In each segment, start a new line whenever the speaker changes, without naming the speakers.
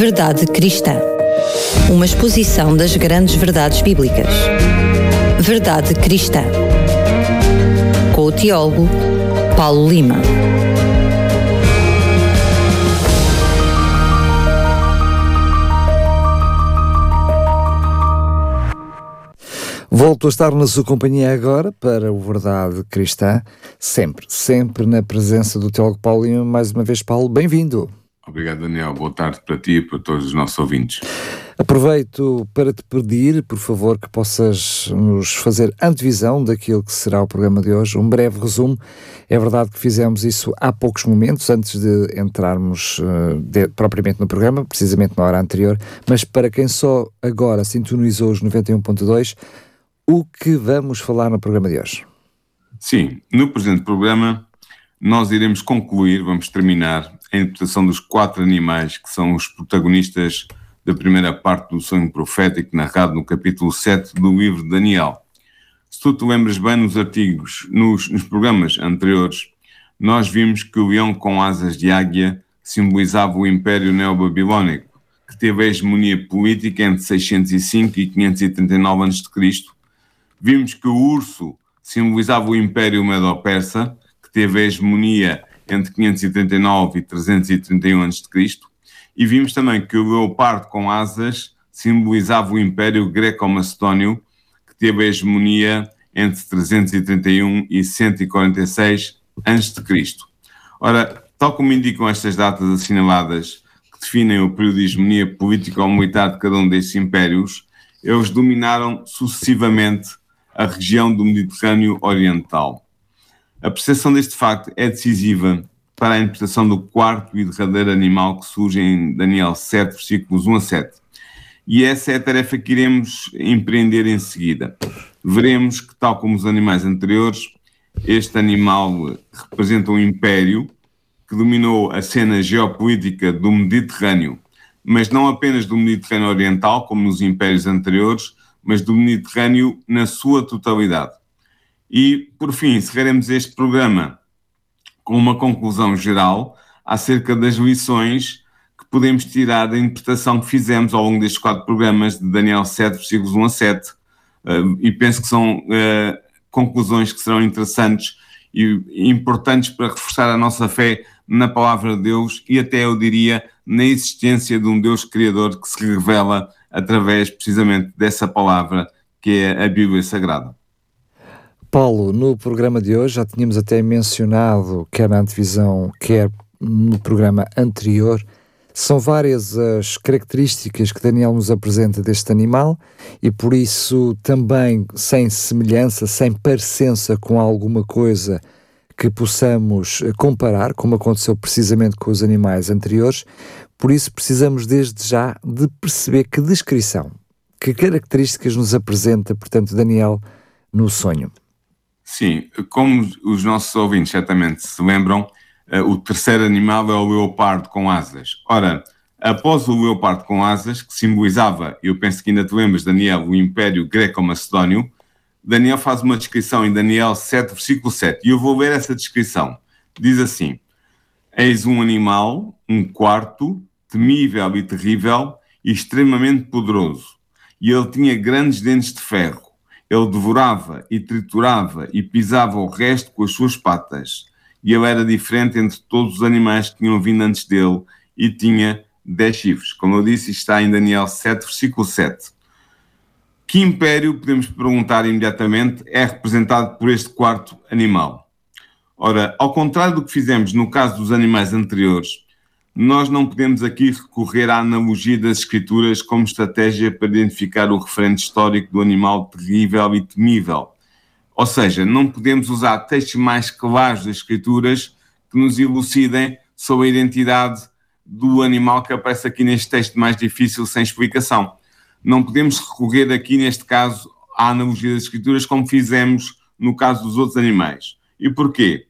Verdade Cristã. Uma exposição das grandes verdades bíblicas. Verdade Cristã. Com o teólogo Paulo Lima.
Volto a estar na sua companhia agora para o Verdade Cristã, sempre, sempre na presença do teólogo Paulo Lima. Mais uma vez, Paulo, bem-vindo.
Obrigado, Daniel. Boa tarde para ti e para todos os nossos ouvintes.
Aproveito para te pedir, por favor, que possas nos fazer antevisão daquilo que será o programa de hoje, um breve resumo. É verdade que fizemos isso há poucos momentos, antes de entrarmos uh, de, propriamente no programa, precisamente na hora anterior, mas para quem só agora sintonizou os 91.2, o que vamos falar no programa de hoje?
Sim, no presente programa nós iremos concluir, vamos terminar a interpretação dos quatro animais que são os protagonistas da primeira parte do sonho profético narrado no capítulo 7 do livro de Daniel. Se tu te lembras bem nos artigos, nos, nos programas anteriores, nós vimos que o leão com asas de águia simbolizava o Império Neobabilónico, que teve a hegemonia política entre 605 e 539 a.C. Vimos que o urso simbolizava o Império Medo-Persa, que teve a hegemonia entre 539 e 331 a.C. E vimos também que o leopardo com asas simbolizava o Império Greco-Macedónio, que teve a hegemonia entre 331 e 146 a.C. Ora, tal como indicam estas datas assinaladas, que definem o período de hegemonia política ou militar de cada um destes impérios, eles dominaram sucessivamente a região do Mediterrâneo Oriental. A percepção deste facto é decisiva para a interpretação do quarto e derradeiro animal que surge em Daniel 7, versículos 1 a 7. E essa é a tarefa que iremos empreender em seguida. Veremos que, tal como os animais anteriores, este animal representa um império que dominou a cena geopolítica do Mediterrâneo, mas não apenas do Mediterrâneo Oriental, como nos impérios anteriores, mas do Mediterrâneo na sua totalidade. E, por fim, encerraremos este programa com uma conclusão geral acerca das lições que podemos tirar da interpretação que fizemos ao longo destes quatro programas de Daniel 7, versículos 1 a 7. Uh, eh, e penso que são uh, conclusões que serão interessantes e importantes para reforçar a nossa fé na palavra de Deus e até eu diria na existência de um Deus criador que se revela através precisamente dessa palavra que é a Bíblia Sagrada.
Paulo, no programa de hoje já tínhamos até mencionado, quer na antevisão, quer no programa anterior, são várias as características que Daniel nos apresenta deste animal e por isso também sem semelhança, sem parecença com alguma coisa que possamos comparar, como aconteceu precisamente com os animais anteriores, por isso precisamos desde já de perceber que descrição, que características nos apresenta, portanto, Daniel no sonho.
Sim, como os nossos ouvintes certamente se lembram, uh, o terceiro animal é o leopardo com asas. Ora, após o leopardo com asas, que simbolizava, eu penso que ainda te lembras, Daniel, o Império Greco-Macedónio, Daniel faz uma descrição em Daniel 7, versículo 7, e eu vou ler essa descrição. Diz assim: Eis um animal, um quarto, temível e terrível, e extremamente poderoso, e ele tinha grandes dentes de ferro ele devorava e triturava e pisava o resto com as suas patas. E ele era diferente entre todos os animais que tinham vindo antes dele e tinha dez chifres. Como eu disse, está em Daniel 7, versículo 7. Que império, podemos perguntar imediatamente, é representado por este quarto animal? Ora, ao contrário do que fizemos no caso dos animais anteriores, nós não podemos aqui recorrer à analogia das escrituras como estratégia para identificar o referente histórico do animal terrível e temível. Ou seja, não podemos usar textos mais claros das escrituras que nos elucidem sobre a identidade do animal que aparece aqui neste texto mais difícil sem explicação. Não podemos recorrer aqui, neste caso, à analogia das escrituras como fizemos no caso dos outros animais. E porquê?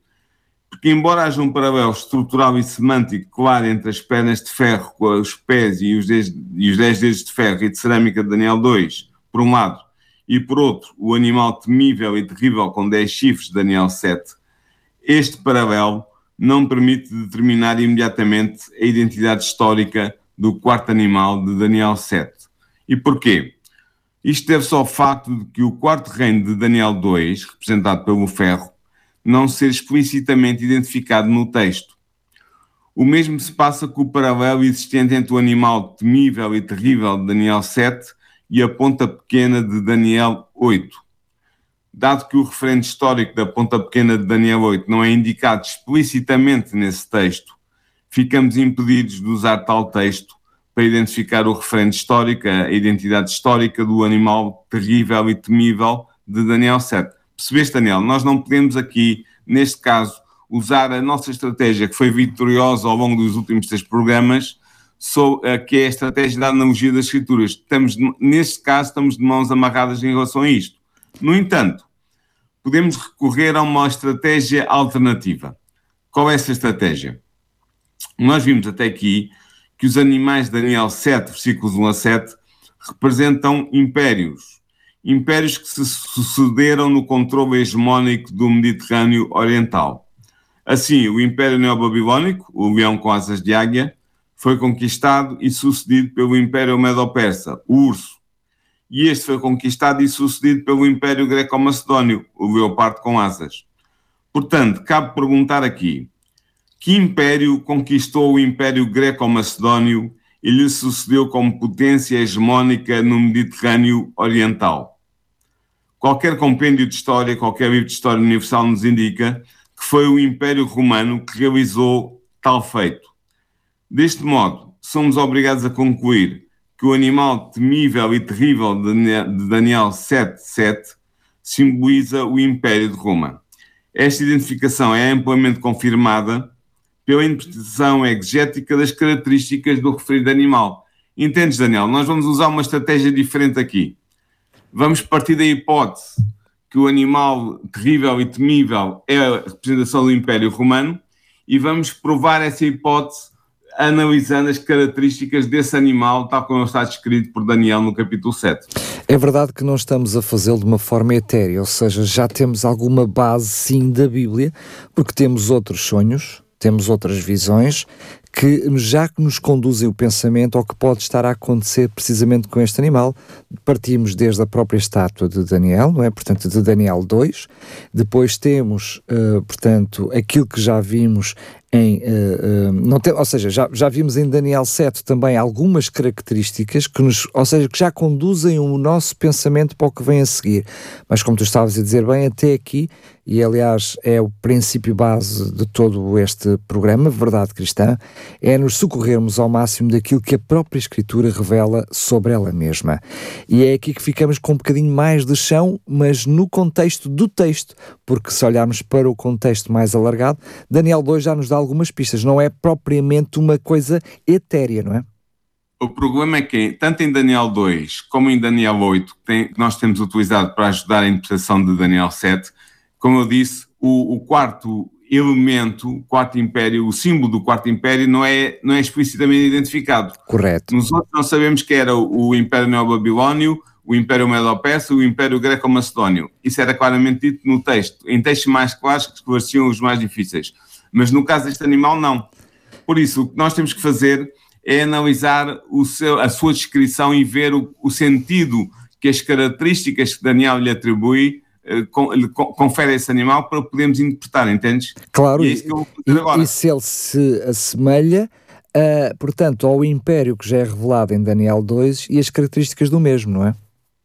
Porque embora haja um paralelo estrutural e semântico claro entre as pernas de ferro com os pés e os 10, e os dez dedos de ferro e de cerâmica de Daniel 2, por um lado, e por outro, o animal temível e terrível com 10 chifres de Daniel 7, este paralelo não permite determinar imediatamente a identidade histórica do quarto animal de Daniel 7. E porquê? Isto deve-se ao facto de que o quarto reino de Daniel 2, representado pelo ferro, não ser explicitamente identificado no texto. O mesmo se passa com o paralelo existente entre o animal temível e terrível de Daniel 7 e a ponta pequena de Daniel 8. Dado que o referente histórico da ponta pequena de Daniel 8 não é indicado explicitamente nesse texto, ficamos impedidos de usar tal texto para identificar o referente histórico, a identidade histórica do animal terrível e temível de Daniel 7. Percebeste, Daniel? Nós não podemos aqui, neste caso, usar a nossa estratégia que foi vitoriosa ao longo dos últimos três programas, que é a estratégia da analogia das escrituras. Estamos, neste caso, estamos de mãos amarradas em relação a isto. No entanto, podemos recorrer a uma estratégia alternativa. Qual é essa estratégia? Nós vimos até aqui que os animais de Daniel 7, versículos 1 a 7, representam impérios. Impérios que se sucederam no controle hegemónico do Mediterrâneo Oriental. Assim, o Império Neobabilônico, o leão com asas de águia, foi conquistado e sucedido pelo Império Medo-Persa, o urso. E este foi conquistado e sucedido pelo Império Greco-Macedónio, o leopardo com asas. Portanto, cabe perguntar aqui: que império conquistou o Império Greco-Macedónio e lhe sucedeu como potência hegemónica no Mediterrâneo Oriental? Qualquer compêndio de história, qualquer livro de história universal nos indica que foi o Império Romano que realizou tal feito. Deste modo, somos obrigados a concluir que o animal temível e terrível de Daniel 7.7 simboliza o Império de Roma. Esta identificação é amplamente confirmada pela interpretação exegética das características do referido animal. Entendes, Daniel? Nós vamos usar uma estratégia diferente aqui. Vamos partir da hipótese que o animal terrível e temível é a representação do Império Romano e vamos provar essa hipótese analisando as características desse animal, tal como está descrito por Daniel no capítulo 7.
É verdade que não estamos a fazê-lo de uma forma etérea, ou seja, já temos alguma base sim da Bíblia, porque temos outros sonhos, temos outras visões que já que nos conduzem o pensamento ao que pode estar a acontecer precisamente com este animal. Partimos desde a própria estátua de Daniel, não é? Portanto, de Daniel 2. Depois temos, uh, portanto, aquilo que já vimos em, uh, uh, não tem, ou seja, já, já vimos em Daniel 7 também algumas características que nos, ou seja, que já conduzem o nosso pensamento para o que vem a seguir. Mas como tu estavas a dizer bem, até aqui, e aliás é o princípio base de todo este programa, Verdade Cristã, é nos socorrermos ao máximo daquilo que a própria Escritura revela sobre ela mesma. E é aqui que ficamos com um bocadinho mais de chão, mas no contexto do texto, porque se olharmos para o contexto mais alargado, Daniel 2 já nos dá algumas pistas, não é propriamente uma coisa etérea, não é?
O problema é que, tanto em Daniel 2 como em Daniel 8, que nós temos utilizado para ajudar a interpretação de Daniel 7, como eu disse, o, o, quarto elemento, o quarto império, o símbolo do quarto império não é, não é explicitamente identificado.
Correto.
Nos outros nós sabemos que era o, o Império Neobabilónio, o Império Medo-Persa e o Império Greco-Macedónio. Isso era claramente dito no texto, em textos mais claros que esclareciam os mais difíceis. Mas no caso deste animal, não. Por isso, o que nós temos que fazer é analisar o seu, a sua descrição e ver o, o sentido que as características que Daniel lhe atribui eh, confere a esse animal para podermos interpretar, entendes?
Claro, e, é e, e se ele se assemelha, uh, portanto, ao império que já é revelado em Daniel 2 e as características do mesmo, não é?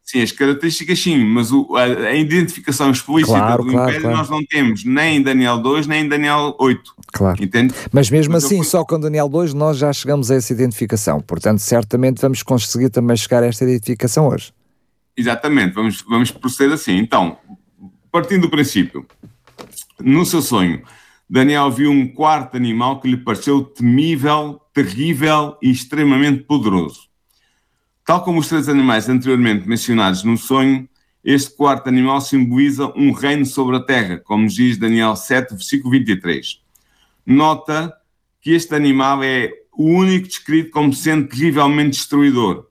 Sim, as características sim, mas o, a, a, identificação explícita claro, do claro, Império claro. nós não temos, nem em Daniel 2, nem em Daniel 8.
Claro.
Entende?
Mas mesmo mas assim, eu... só com Daniel 2 nós já chegamos a essa identificação. Portanto, certamente vamos conseguir também chegar a esta identificação hoje.
Exatamente, vamos, vamos proceder assim. Então, partindo do princípio, no seu sonho, Daniel viu um quarto animal que lhe pareceu temível, terrível e extremamente poderoso. Tal como os três animais anteriormente mencionados no sonho, este quarto animal simboliza um reino sobre a terra, como diz Daniel 7, versículo 23. Nota que este animal é o único descrito como sendo terrivelmente destruidor.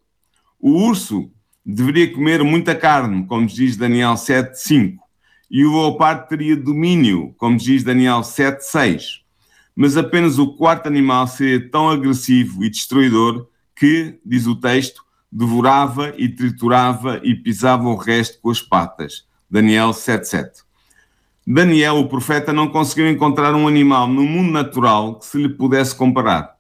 O urso deveria comer muita carne, como diz Daniel 7, 5. E o leopardo teria domínio, como diz Daniel 7, 6. Mas apenas o quarto animal seria tão agressivo e destruidor que, diz o texto, devorava e triturava e pisava o resto com as patas. Daniel 7.7. Daniel, o profeta, não conseguiu encontrar um animal no mundo natural que se lhe pudesse comparar.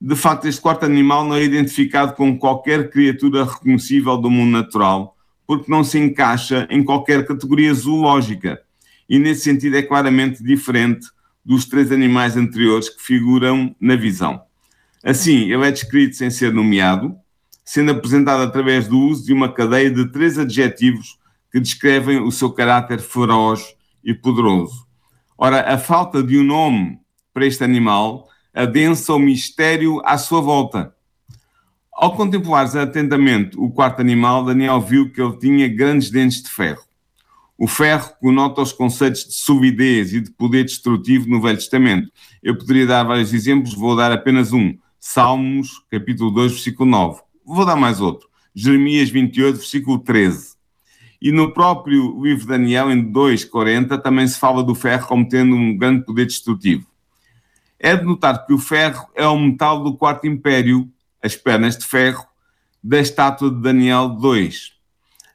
De facto, este quarto animal não é identificado com qualquer criatura reconhecível do mundo natural, porque não se encaixa em qualquer categoria zoológica e, nesse sentido, é claramente diferente dos três animais anteriores que figuram na visão. Assim, ele é descrito sem ser nomeado, sendo apresentado através do uso de uma cadeia de três adjetivos que descrevem o seu caráter feroz e poderoso. Ora, a falta de um nome para este animal adensa o mistério à sua volta. Ao contemplares atentamente o quarto animal, Daniel viu que ele tinha grandes dentes de ferro. O ferro conota os conceitos de subidez e de poder destrutivo no Velho Testamento. Eu poderia dar vários exemplos, vou dar apenas um. Salmos, capítulo 2, versículo 9. Vou dar mais outro. Jeremias 28, versículo 13. E no próprio livro de Daniel, em 2,40, também se fala do ferro como tendo um grande poder destrutivo. É de notar que o ferro é o metal do quarto império, as pernas de ferro, da estátua de Daniel 2.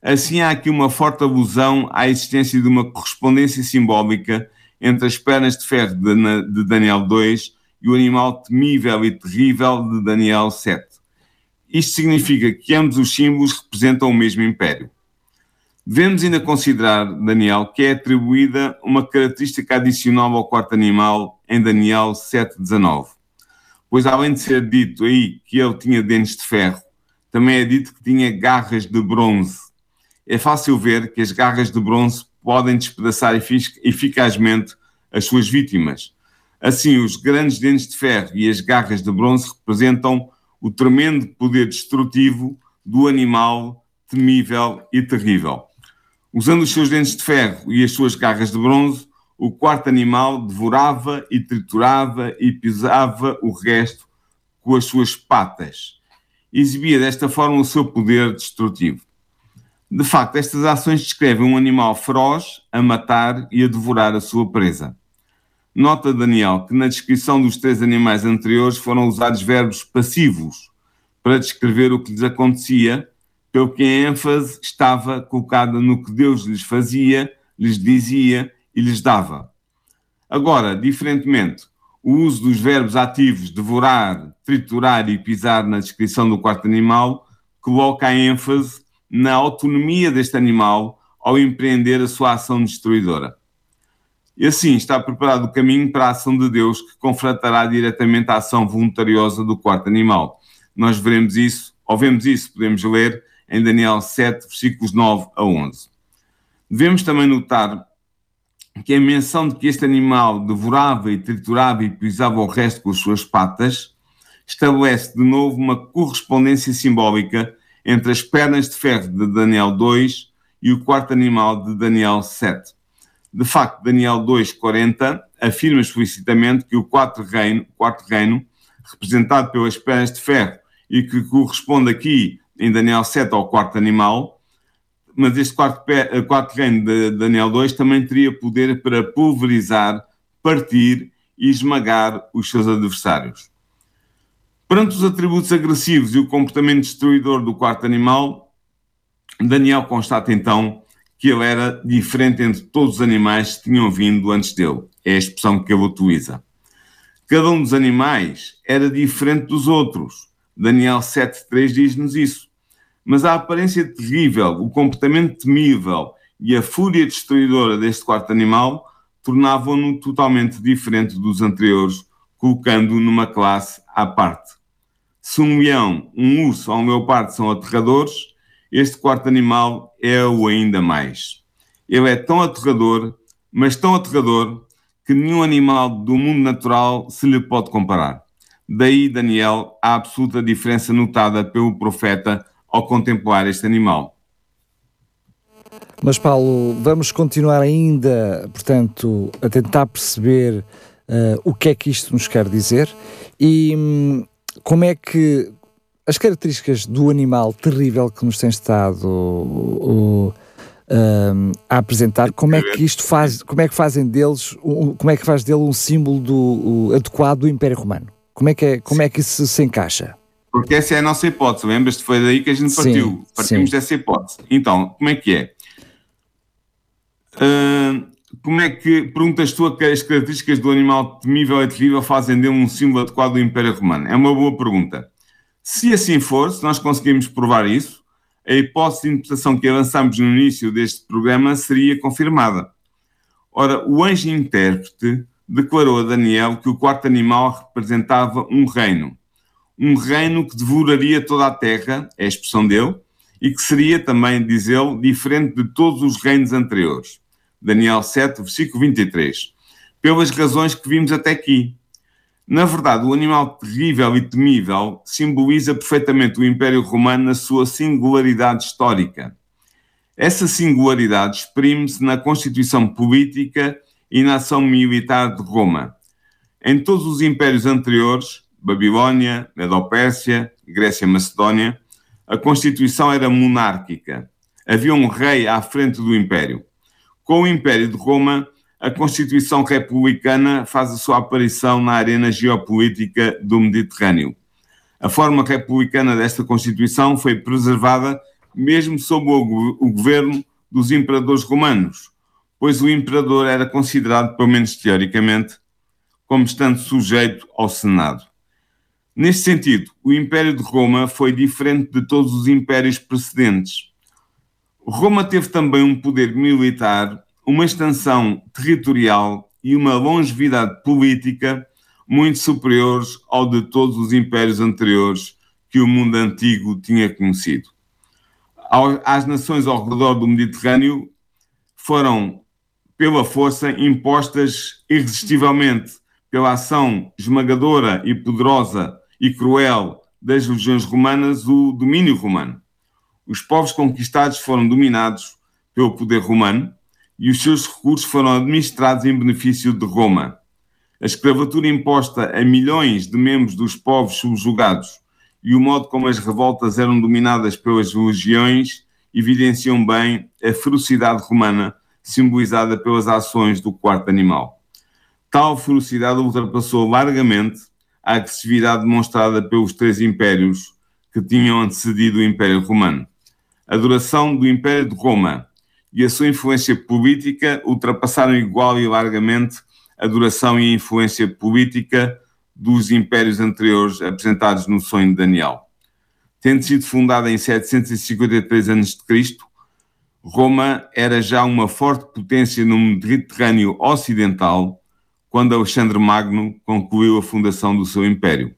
Assim há aqui uma forte alusão à existência de uma correspondência simbólica entre as pernas de ferro de Daniel 2 e o animal temível e terrível de Daniel 7. Isto significa que ambos os símbolos representam o mesmo império. Devemos ainda considerar, Daniel, que é atribuída uma característica adicional ao quarto animal em Daniel 7,19. Pois, além de ser dito aí que ele tinha dentes de ferro, também é dito que tinha garras de bronze. É fácil ver que as garras de bronze podem despedaçar eficazmente as suas vítimas. Assim, os grandes dentes de ferro e as garras de bronze representam o tremendo poder destrutivo do animal temível e terrível. Usando os seus dentes de ferro e as suas garras de bronze, o quarto animal devorava e triturava e pisava o resto com as suas patas. Exibia desta forma o seu poder destrutivo. De facto, estas ações descrevem um animal feroz a matar e a devorar a sua presa. Nota, Daniel, que na descrição dos três animais anteriores foram usados verbos passivos para descrever o que lhes acontecia, pelo que a ênfase estava colocada no que Deus lhes fazia, lhes dizia e lhes dava. Agora, diferentemente, o uso dos verbos ativos devorar, triturar e pisar na descrição do quarto animal coloca a ênfase na autonomia deste animal ao empreender a sua ação destruidora. E assim está preparado o caminho para a ação de Deus que confrontará diretamente a ação voluntariosa do quarto animal. Nós veremos isso, ou vemos isso, podemos ler em Daniel 7, versículos 9 a 11. Devemos também notar que a menção de que este animal devorava e triturava e pisava o resto com as suas patas estabelece de novo uma correspondência simbólica entre as pernas de ferro de Daniel 2 e o quarto animal de Daniel 7. De facto, Daniel 2,40 afirma explicitamente que o quarto reino, quarto reino, representado pelas pernas de ferro e que corresponde aqui em Daniel 7 ao quarto animal, mas este quarto, quarto reino de Daniel 2 também teria poder para pulverizar, partir e esmagar os seus adversários. Perante os atributos agressivos e o comportamento destruidor do quarto animal, Daniel constata então que ele era diferente entre todos os animais que tinham vindo antes dele. É a expressão que ele utiliza. Cada um dos animais era diferente dos outros. Daniel 7.3 diz-nos isso. Mas a aparência terrível, o comportamento temível e a fúria destruidora deste quarto animal tornavam-no totalmente diferente dos anteriores, colocando-o numa classe à parte. Se um leão, um urso ou um leopardo são aterradores, este quarto animal é o ainda mais. Ele é tão aterrador, mas tão aterrador, que nenhum animal do mundo natural se lhe pode comparar. Daí, Daniel, a absoluta diferença notada pelo profeta ao contemplar este animal.
Mas, Paulo, vamos continuar ainda, portanto, a tentar perceber uh, o que é que isto nos quer dizer e hum, como é que, as características do animal terrível que nos tem estado uh, uh, a apresentar, como é que isto faz, como é que fazem deles, como é que faz dele um símbolo do, adequado do Império Romano? Como é que, é, como é que isso se encaixa?
Porque essa é a nossa hipótese, lembras-te? Foi daí que a gente partiu.
Sim,
Partimos
sim.
dessa hipótese. Então, como é que é? Ah, como é que, perguntas tu que as características do animal temível e terrível fazem dele um símbolo adequado do Império Romano? É uma boa pergunta. Se assim for, se nós conseguirmos provar isso, a hipótese de interpretação que avançamos no início deste programa seria confirmada. Ora, o anjo intérprete declarou a Daniel que o quarto animal representava um reino. Um reino que devoraria toda a terra, é a expressão dele, e que seria também, diz ele, diferente de todos os reinos anteriores. Daniel 7, versículo 23. Pelas razões que vimos até aqui. Na verdade, o animal terrível e temível simboliza perfeitamente o Império Romano na sua singularidade histórica. Essa singularidade exprime-se na constituição política e na ação militar de Roma. Em todos os impérios anteriores, Babilónia, Medo-Pérsia, Grécia e Macedónia, a constituição era monárquica. Havia um rei à frente do império. Com o Império de Roma, a Constituição Republicana faz a sua aparição na arena geopolítica do Mediterrâneo. A forma republicana desta Constituição foi preservada mesmo sob o, governo dos imperadores romanos, pois o imperador era considerado, pelo menos teoricamente, como estando sujeito ao Senado. Neste sentido, o Império de Roma foi diferente de todos os impérios precedentes. Roma teve também um poder militar, uma extensão territorial e uma longevidade política muito superiores ao de todos os impérios anteriores que o mundo antigo tinha conhecido. Às nações ao redor do Mediterrâneo foram, pela força, impostas irresistivelmente pela ação esmagadora e poderosa e cruel das legiões romanas o domínio romano. Os povos conquistados foram dominados pelo poder romano e os seus recursos foram administrados em benefício de Roma. A escravatura imposta a milhões de membros dos povos subjugados e o modo como as revoltas eram dominadas pelas legiões evidenciam bem a ferocidade romana simbolizada pelas ações do quarto animal. Tal ferocidade ultrapassou largamente a agressividade demonstrada pelos três impérios que tinham antecedido o Império Romano. A duração do Império de Roma e a sua influência política ultrapassaram igual e largamente a duração e a influência política dos impérios anteriores apresentados no sonho de Daniel. Tendo sido fundada em 753 a.C., Roma era já uma forte potência no Mediterrâneo Ocidental quando Alexandre Magno concluiu a fundação do seu império.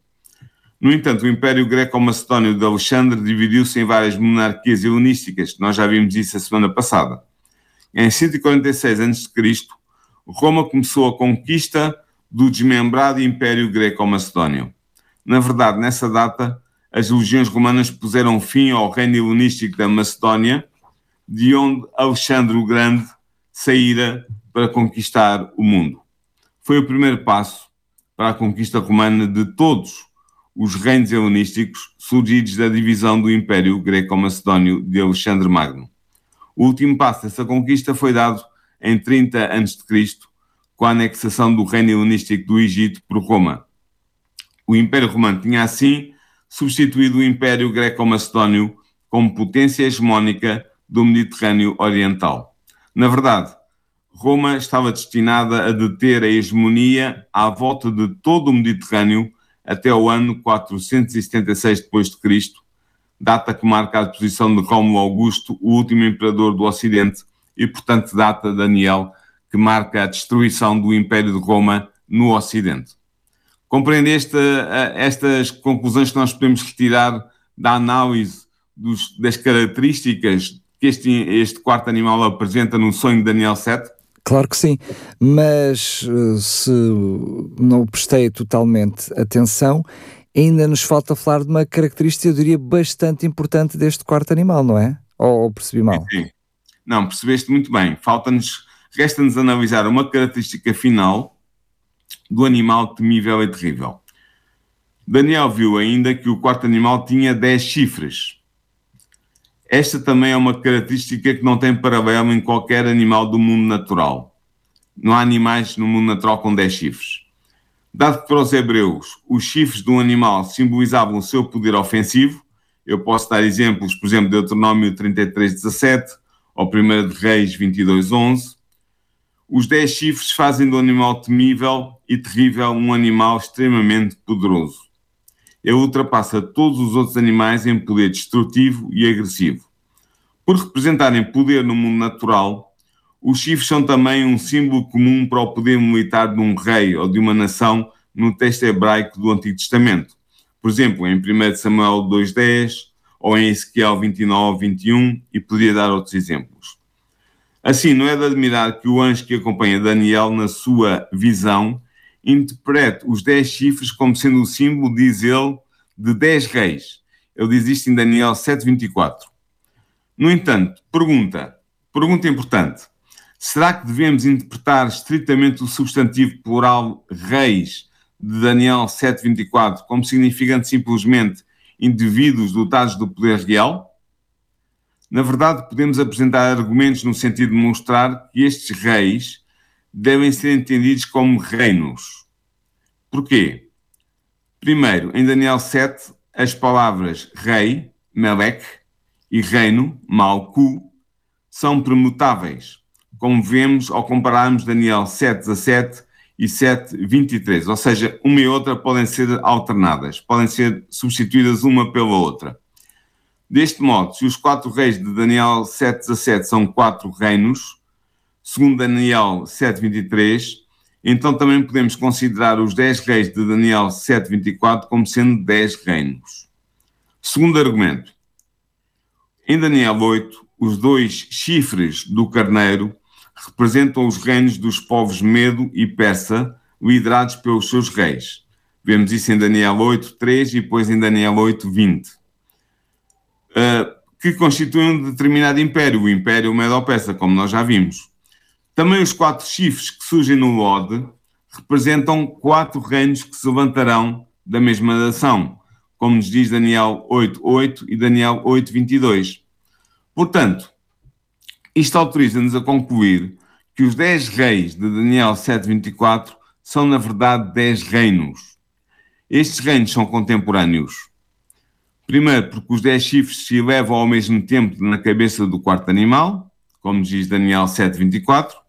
No entanto, o Império Greco-Macedónio de Alexandre dividiu-se em várias monarquias helenísticas, nós já vimos isso a semana passada. Em 146 a.C., Roma começou a conquista do desmembrado Império Greco-Macedónio. Na verdade, nessa data, as legiões romanas puseram fim ao reino helenístico da Macedónia, de onde Alexandre o Grande saíra para conquistar o mundo. Foi o primeiro passo para a conquista romana de todos os reinos helenísticos surgidos da divisão do Império Greco-Macedónio de Alexandre Magno. O último passo dessa conquista foi dado em 30 a.C., com a anexação do reino helenístico do Egito por Roma. O Império Romano tinha assim substituído o Império Greco-Macedónio como potência hegemónica do Mediterrâneo Oriental. Na verdade, Roma estava destinada a deter a hegemonia à volta de todo o Mediterrâneo até o ano 476 d.C., data que marca a posição de Rómulo Augusto, o último imperador do Ocidente, e, portanto, data Daniel, que marca a destruição do Império de Roma no Ocidente. Compreendeste estas conclusões que nós podemos retirar da análise dos, das características que este, este quarto animal apresenta no sonho de Daniel 7?
Claro que sim, mas se não prestei totalmente atenção, ainda nos falta falar de uma característica, eu diria, bastante importante deste quarto animal, não é? Ou, ou percebi mal?
Sim. Não, percebeste muito bem. Falta-nos, resta-nos analisar uma característica final do animal temível e terrível. Daniel viu ainda que o quarto animal tinha 10 chifres. Esta também é uma característica que não tem paralelo em qualquer animal do mundo natural. Não há animais no mundo natural com 10 chifres. Dado que para os hebreus os chifres de um animal simbolizavam o seu poder ofensivo, eu posso dar exemplos, por exemplo, de Deuteronômio 33, 17 ou 1 de Reis 22, 11. Os dez chifres fazem do animal temível e terrível um animal extremamente poderoso. Ele ultrapassa todos os outros animais em poder destrutivo e agressivo. Por representarem poder no mundo natural, os chifres são também um símbolo comum para o poder militar de um rei ou de uma nação no texto hebraico do Antigo Testamento. Por exemplo, em 1 Samuel 2.10 ou em Ezequiel 29, 21 e poderia dar outros exemplos. Assim, não é de admirar que o anjo que acompanha Daniel na sua visão interprete os dez chifres como sendo o símbolo, diz ele, de dez reis. Ele diz isto em Daniel 7.24. No entanto, pergunta, pergunta importante, será que devemos interpretar estritamente o substantivo plural reis de Daniel 7.24 como significando simplesmente indivíduos dotados do poder real? Na verdade, podemos apresentar argumentos no sentido de mostrar que estes reis devem ser entendidos como reinos. Porquê? Primeiro, em Daniel 7, as palavras rei, Melech, e reino, Malku, são premutáveis, como vemos ao compararmos Daniel 7, 17 e 7, 23. Ou seja, uma e outra podem ser alternadas, podem ser substituídas uma pela outra. Deste modo, se os quatro reis de Daniel 7, 17 são quatro reinos, segundo Daniel 7, 23, então também podemos considerar os dez reis de Daniel 7, 24 como sendo dez reinos. Segundo argumento, em Daniel 8, os dois chifres do carneiro representam os reinos dos povos Medo e Persa, liderados pelos seus reis. Vemos isso em Daniel 8, 3 e depois em Daniel 8, 20. Uh, que constituem um determinado império, o Império Medo-Persa, como nós já vimos. Também os quatro chifres que surgem no Lode representam quatro reinos que se levantarão da mesma nação, como nos diz Daniel 8.8 e Daniel 8.22. Portanto, isto autoriza-nos a concluir que os dez reis de Daniel 7.24 são, na verdade, dez reinos. Estes reinos são contemporâneos. Primeiro, porque os dez chifres se elevam ao mesmo tempo na cabeça do quarto animal, como diz Daniel 7.24.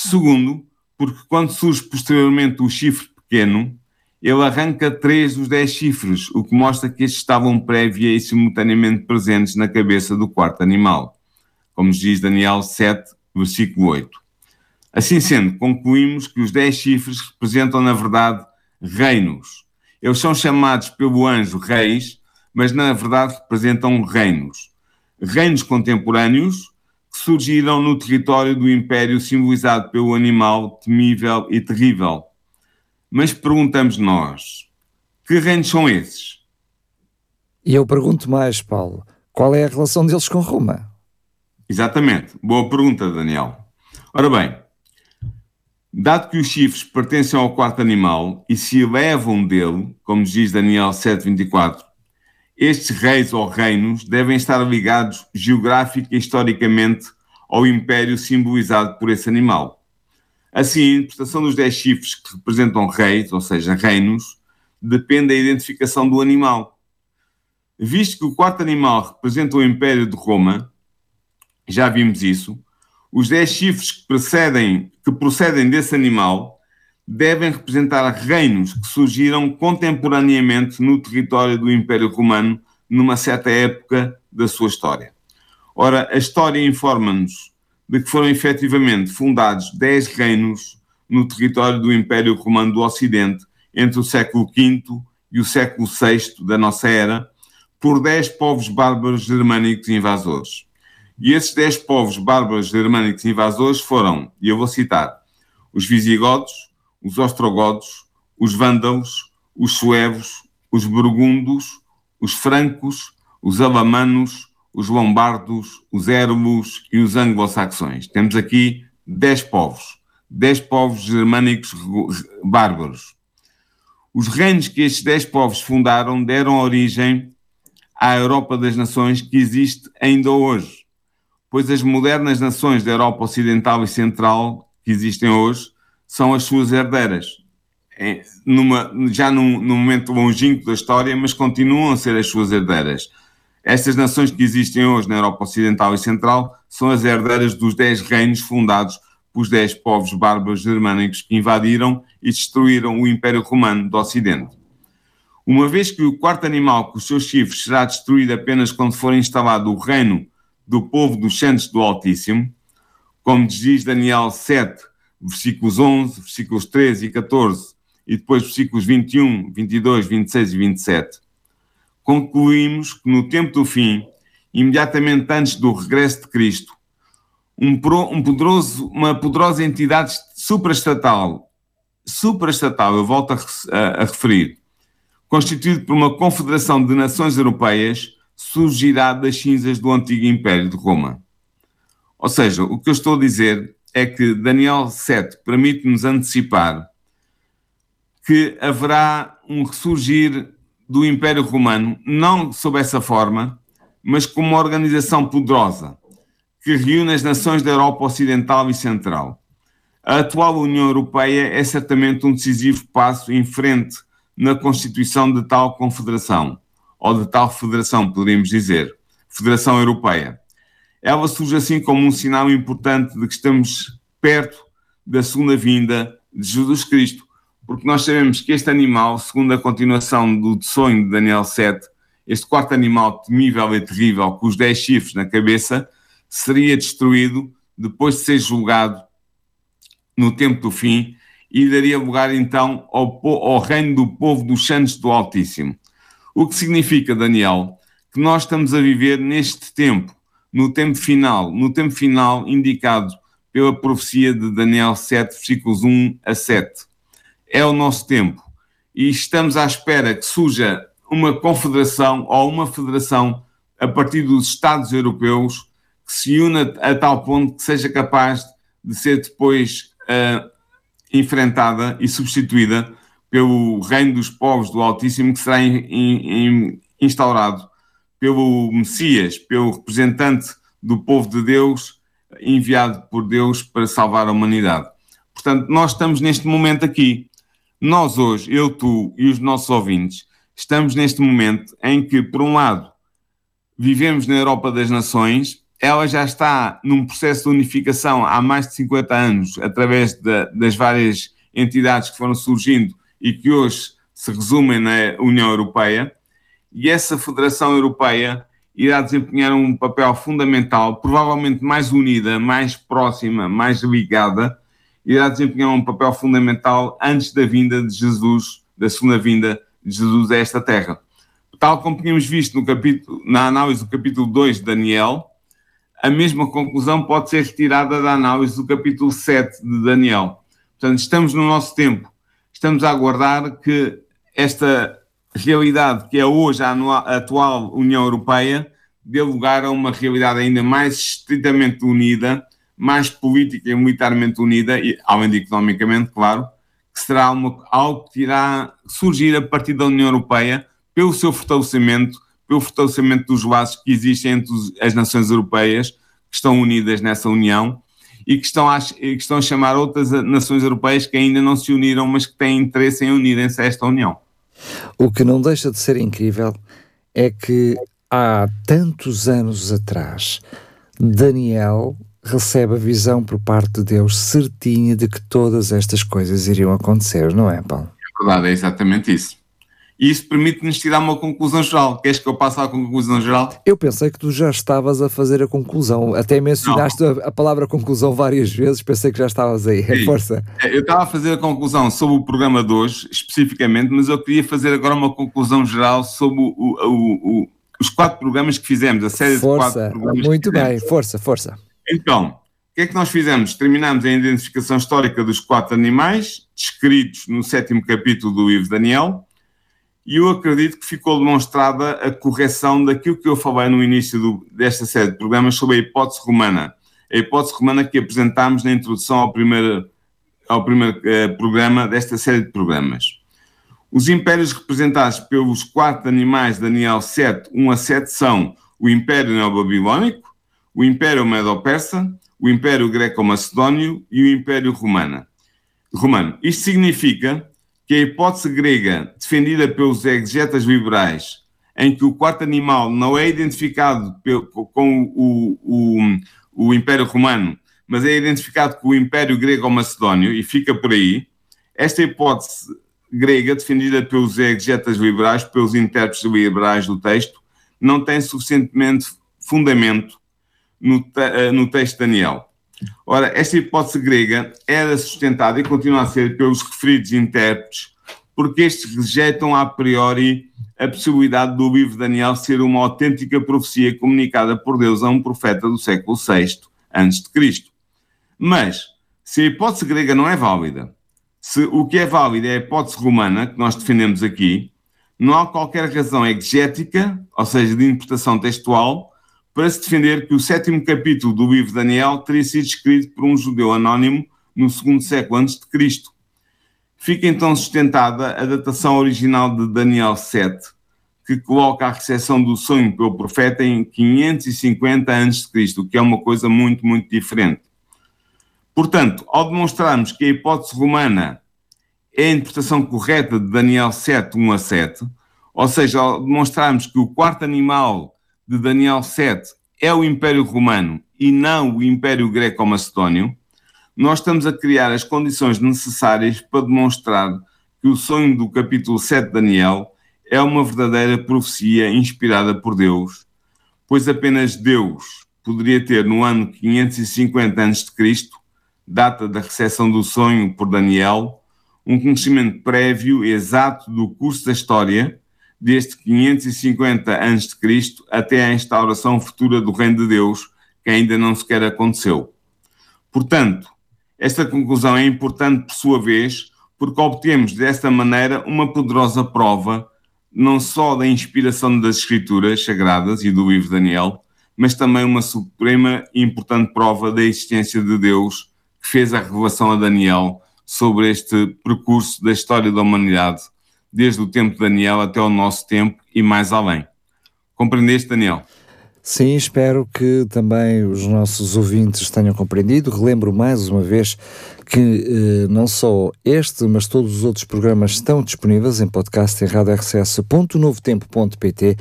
Segundo, porque quando surge posteriormente o chifre pequeno, ele arranca três dos dez chifres, o que mostra que estes estavam prévia e simultaneamente presentes na cabeça do quarto animal, como diz Daniel 7, versículo 8. Assim sendo, concluímos que os dez chifres representam, na verdade, reinos. Eles são chamados pelo anjo reis, mas na verdade representam reinos. Reinos contemporâneos surgiram no território do império simbolizado pelo animal temível e terrível, mas perguntamos nós: que reinos são esses?
E eu pergunto mais, Paulo: qual é a relação deles com Roma?
Exatamente. Boa pergunta, Daniel. Ora bem, dado que os chifres pertencem ao quarto animal e se elevam dele, como diz Daniel 7,24, estes reis ou reinos devem estar ligados geográfica e historicamente ao império simbolizado por esse animal. Assim, a interpretação dos dez chifres que representam reis, ou seja, reinos, depende da identificação do animal. Visto que o quarto animal representa o Império de Roma, já vimos isso, os dez chifres que, precedem, que procedem desse animal devem representar reinos que surgiram contemporaneamente no território do Império Romano numa certa época da sua história. Ora, a história informa-nos de que foram efetivamente fundados dez reinos no território do Império Romano do Ocidente entre o século V e o século VI da nossa era, por dez povos bárbaros germânicos invasores. E esses dez povos bárbaros germânicos invasores foram, e eu vou citar, os visigodos, os ostrogodos, os vândalos, os suevos, os burgundos, os francos, os alamanos, os lombardos, os éramos e os anglo-saxões. Temos aqui dez povos, dez povos germânicos bárbaros. Os reinos que estes dez povos fundaram deram origem à Europa das Nações que existe ainda hoje, pois as modernas nações da Europa Ocidental e Central que existem hoje são as suas herdeiras. numa, já num, num momento longínquo da história, mas continuam a ser as suas herdeiras. Estas nações que existem hoje na Europa Ocidental e Central são as herdeiras dos dez reinos fundados pelos dez povos bárbaros germânicos que invadiram e destruíram o Império Romano do Ocidente. Uma vez que o quarto animal com os seus chifres será destruído apenas quando for instalado o reino do povo dos santos do Altíssimo, como diz Daniel 7, versículos 11, versículos 13 e 14, e depois versículos 21, 22, 26 e 27, concluímos que no tempo do fim, imediatamente antes do regresso de Cristo, um, pro, um poderoso, uma poderosa entidade supraestatal, supraestatal, eu volto a, a, a referir, constituído por uma confederação de nações europeias, surgirá das cinzas do antigo Império de Roma. Ou seja, o que eu estou a dizer é que Daniel 7 permite-nos antecipar que haverá um ressurgir do Império Romano, não sob essa forma, mas como uma organização poderosa que reúne as nações da Europa Ocidental e Central. A atual União Europeia é certamente um decisivo passo em frente na constituição de tal confederação, ou de tal federação, poderíamos dizer, Federação Europeia. Ela surge assim como um sinal importante de que estamos perto da segunda vinda de Jesus Cristo, porque nós sabemos que este animal, segundo a continuação do sonho de Daniel 7, este quarto animal temível e terrível, com os dez chifres na cabeça, seria destruído depois de ser julgado no tempo do fim e daria lugar então ao, ao reino do povo dos santos do Altíssimo. O que significa, Daniel, que nós estamos a viver neste tempo, no tempo final, no tempo final indicado pela profecia de Daniel 7, versículos 1 a 7. É o nosso tempo e estamos à espera que surja uma confederação ou uma federação a partir dos Estados europeus que se una a tal ponto que seja capaz de ser depois uh, enfrentada e substituída pelo reino dos povos do Altíssimo que será in, in, instaurado pelo Messias, pelo representante do povo de Deus, enviado por Deus para salvar a humanidade. Portanto, nós estamos neste momento aqui. Nós hoje, eu, tu e os nossos ouvintes, estamos neste momento em que, por um lado, vivemos na Europa das Nações, ela já está num processo de unificação há mais de 50 anos, através de, das várias entidades que foram surgindo e que hoje se resumem na União Europeia, e essa Federação Europeia irá desempenhar um papel fundamental, provavelmente mais unida, mais próxima, mais ligada, irá desempenhar um papel fundamental antes da vinda de Jesus, da segunda vinda de Jesus a esta terra. Tal como tínhamos visto no capítulo, na análise do capítulo 2 de Daniel, a mesma conclusão pode ser retirada da análise do capítulo 7 de Daniel. Portanto, estamos no nosso tempo, estamos a aguardar que esta realidade que é hoje a, atual União Europeia dê lugar a uma realidade ainda mais estritamente unida, mais política e militarmente unida, e, além de economicamente, claro, que será uma, algo que irá surgir a partir da União Europeia pelo seu fortalecimento, pelo fortalecimento dos laços que existem entre as nações europeias, que estão unidas nessa União, e que estão, a, que estão a chamar outras nações europeias que ainda não se uniram, mas que têm interesse em unirem-se a esta União.
O que não deixa de ser incrível é que há tantos anos atrás, Daniel recebe a visão por parte de Deus certinha de que todas estas coisas iriam acontecer, não é, Paulo?
É verdade, é exatamente isso e isso permite-nos tirar uma conclusão geral. Queres que eu passe à conclusão geral?
Eu pensei que tu já estavas a fazer a conclusão, até mencionaste a, a, palavra conclusão várias vezes, pensei que já estavas aí, é força.
Eu estava a fazer a conclusão sobre o programa de hoje, especificamente, mas eu queria fazer agora uma conclusão geral sobre o, o, o, os quatro programas que fizemos, a série
força,
de quatro programas.
Muito bem, força, força.
Então, o que é que nós fizemos? Terminamos a identificação histórica dos quatro animais, descritos no sétimo capítulo do livro Daniel, e eu acredito que ficou demonstrada a correção daquilo que eu falei no início do, desta série de programas sobre a hipótese romana. A hipótese romana que apresentámos na introdução ao primeiro, ao primeiro eh, programa desta série de programas. Os impérios representados pelos quatro animais Daniel 7, 1 a 7 são o Império Neobabilónico, o Império Medo-Persa, o Império Greco-Macedónio e o Império Romano. Romano. Isto significa que a hipótese grega defendida pelos exegetas liberais, em que o quarto animal não é identificado com o, o, o Império Romano, mas é identificado com o Império Grego-Macedónio e fica por aí, esta hipótese grega, defendida pelos exegetas liberais, pelos intérpretes liberais do texto, não tem suficientemente fundamento no, eh, no texto de Daniel. Ora, esta hipótese grega era sustentada e continua a ser pelos referidos intérpretes, porque estes rejeitam a priori a possibilidade do livro de Daniel ser uma autêntica profecia comunicada por Deus a um profeta do século VI a.C. Mas, se a hipótese grega não é válida, se o que é válido é a hipótese romana, que nós defendemos aqui, não há qualquer razão exegética, ou seja, de interpretação textual, para se defender que o sétimo capítulo do livro de Daniel teria sido escrito por um judeu anónimo no segundo século antes de Cristo. Fica então sustentada a datação original de Daniel 7, que coloca a recepção do sonho pelo profeta em 550 a.C., o que é uma coisa muito, muito diferente. Portanto, ao demonstrarmos que a hipótese romana é a interpretação correta de Daniel 7, 1 a 7, ou seja, ao demonstrarmos que o quarto animal de Daniel 7 é o Império Romano e não o Império Greco-Macedónio, nós estamos a criar as condições necessárias para demonstrar que o sonho do capítulo 7 de Daniel é uma verdadeira profecia inspirada por Deus, pois apenas Deus poderia ter no ano 550 a.C., data da recepção do sonho por Daniel, um conhecimento prévio e exato do curso da história desde 550 a.C. até a instauração futura do Reino de Deus, que ainda não sequer aconteceu. Portanto, esta conclusão é importante por sua vez, porque obtemos desta maneira uma poderosa prova não só da inspiração das Escrituras Sagradas e do livro de Daniel, mas também uma suprema e importante prova da existência de Deus que fez a revelação a Daniel sobre este percurso da história da humanidade desde o tempo de Daniel até o nosso tempo e mais além. Compreendeste, Daniel?
Sim, espero que também os nossos ouvintes tenham compreendido. Relembro mais uma vez que eh, não só este, mas todos os outros programas estão disponíveis em podcast em radiorcs.novotempo.pt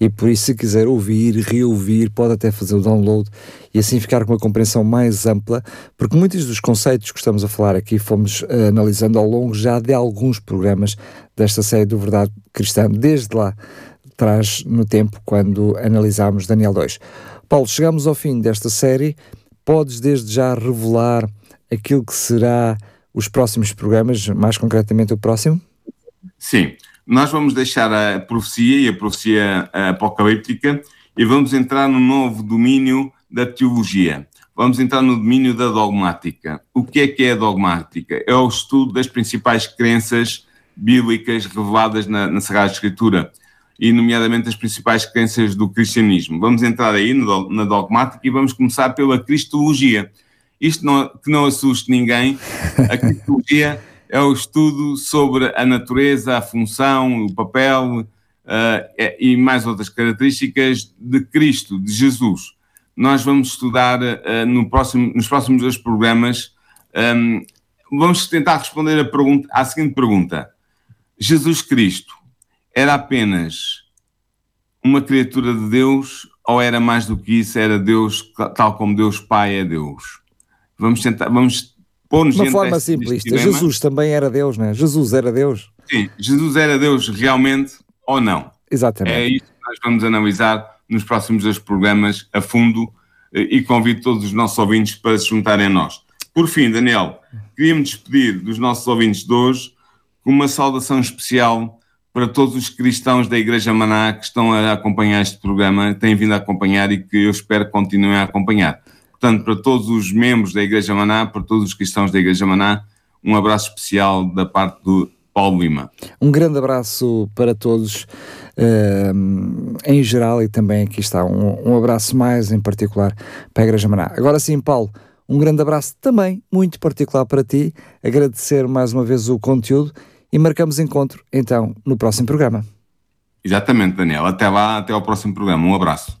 e por isso, se quiser ouvir, reouvir, pode até fazer o download e assim ficar com uma compreensão mais ampla, porque muitos dos conceitos que estamos a falar aqui fomos eh, analisando ao longo já de alguns programas desta série do Verdade Cristã, desde lá atrás no tempo, quando analisámos Daniel 2. Paulo, chegamos ao fim desta série. Podes desde já revelar aquilo que será os próximos programas, mais concretamente o próximo?
Sim, nós vamos deixar a profecia e a profecia apocalíptica e vamos entrar no novo domínio da teologia. Vamos entrar no domínio da dogmática. O que é que é a dogmática? É o estudo das principais crenças bíblicas reveladas na, na Sagrada Escritura e, nomeadamente, as principais crenças do cristianismo. Vamos entrar aí na dogmática e vamos começar pela cristologia. Isto não, que não assuste ninguém, a cristologia é o estudo sobre a natureza, a função, o papel uh, e mais outras características de Cristo, de Jesus. Nós vamos estudar uh, no próximo, nos próximos dois programas, um, vamos tentar responder a pergunta, à seguinte pergunta: Jesus Cristo era apenas uma criatura de Deus ou era mais do que isso, era Deus tal como Deus Pai é Deus? Vamos tentar, vamos
pôr-nos De uma forma simplista, Jesus também era Deus, não é? Jesus era Deus.
Sim, Jesus era Deus realmente ou não?
Exatamente.
É isso que nós vamos analisar nos próximos dois programas a fundo eh, e convido todos os nossos ouvintes para se juntarem a nós. Por fim, Daniel, queria-me despedir dos nossos ouvintes de hoje com uma saudação especial para todos os cristãos da Igreja Maná que estão a acompanhar este programa, têm vindo a acompanhar e que eu espero que continuem a acompanhar. Portanto, para todos os membros da Igreja Maná, para todos os cristãos da Igreja Maná, um abraço especial da parte do Paulo Lima.
Um grande abraço para todos uh, em geral e também aqui está um, um abraço mais em particular para a Igreja Maná. Agora sim, Paulo, um grande abraço também muito particular para ti, agradecer mais uma vez o conteúdo e marcamos encontro então no próximo programa.
Exatamente, Daniel. Até lá, até ao próximo programa. Um abraço.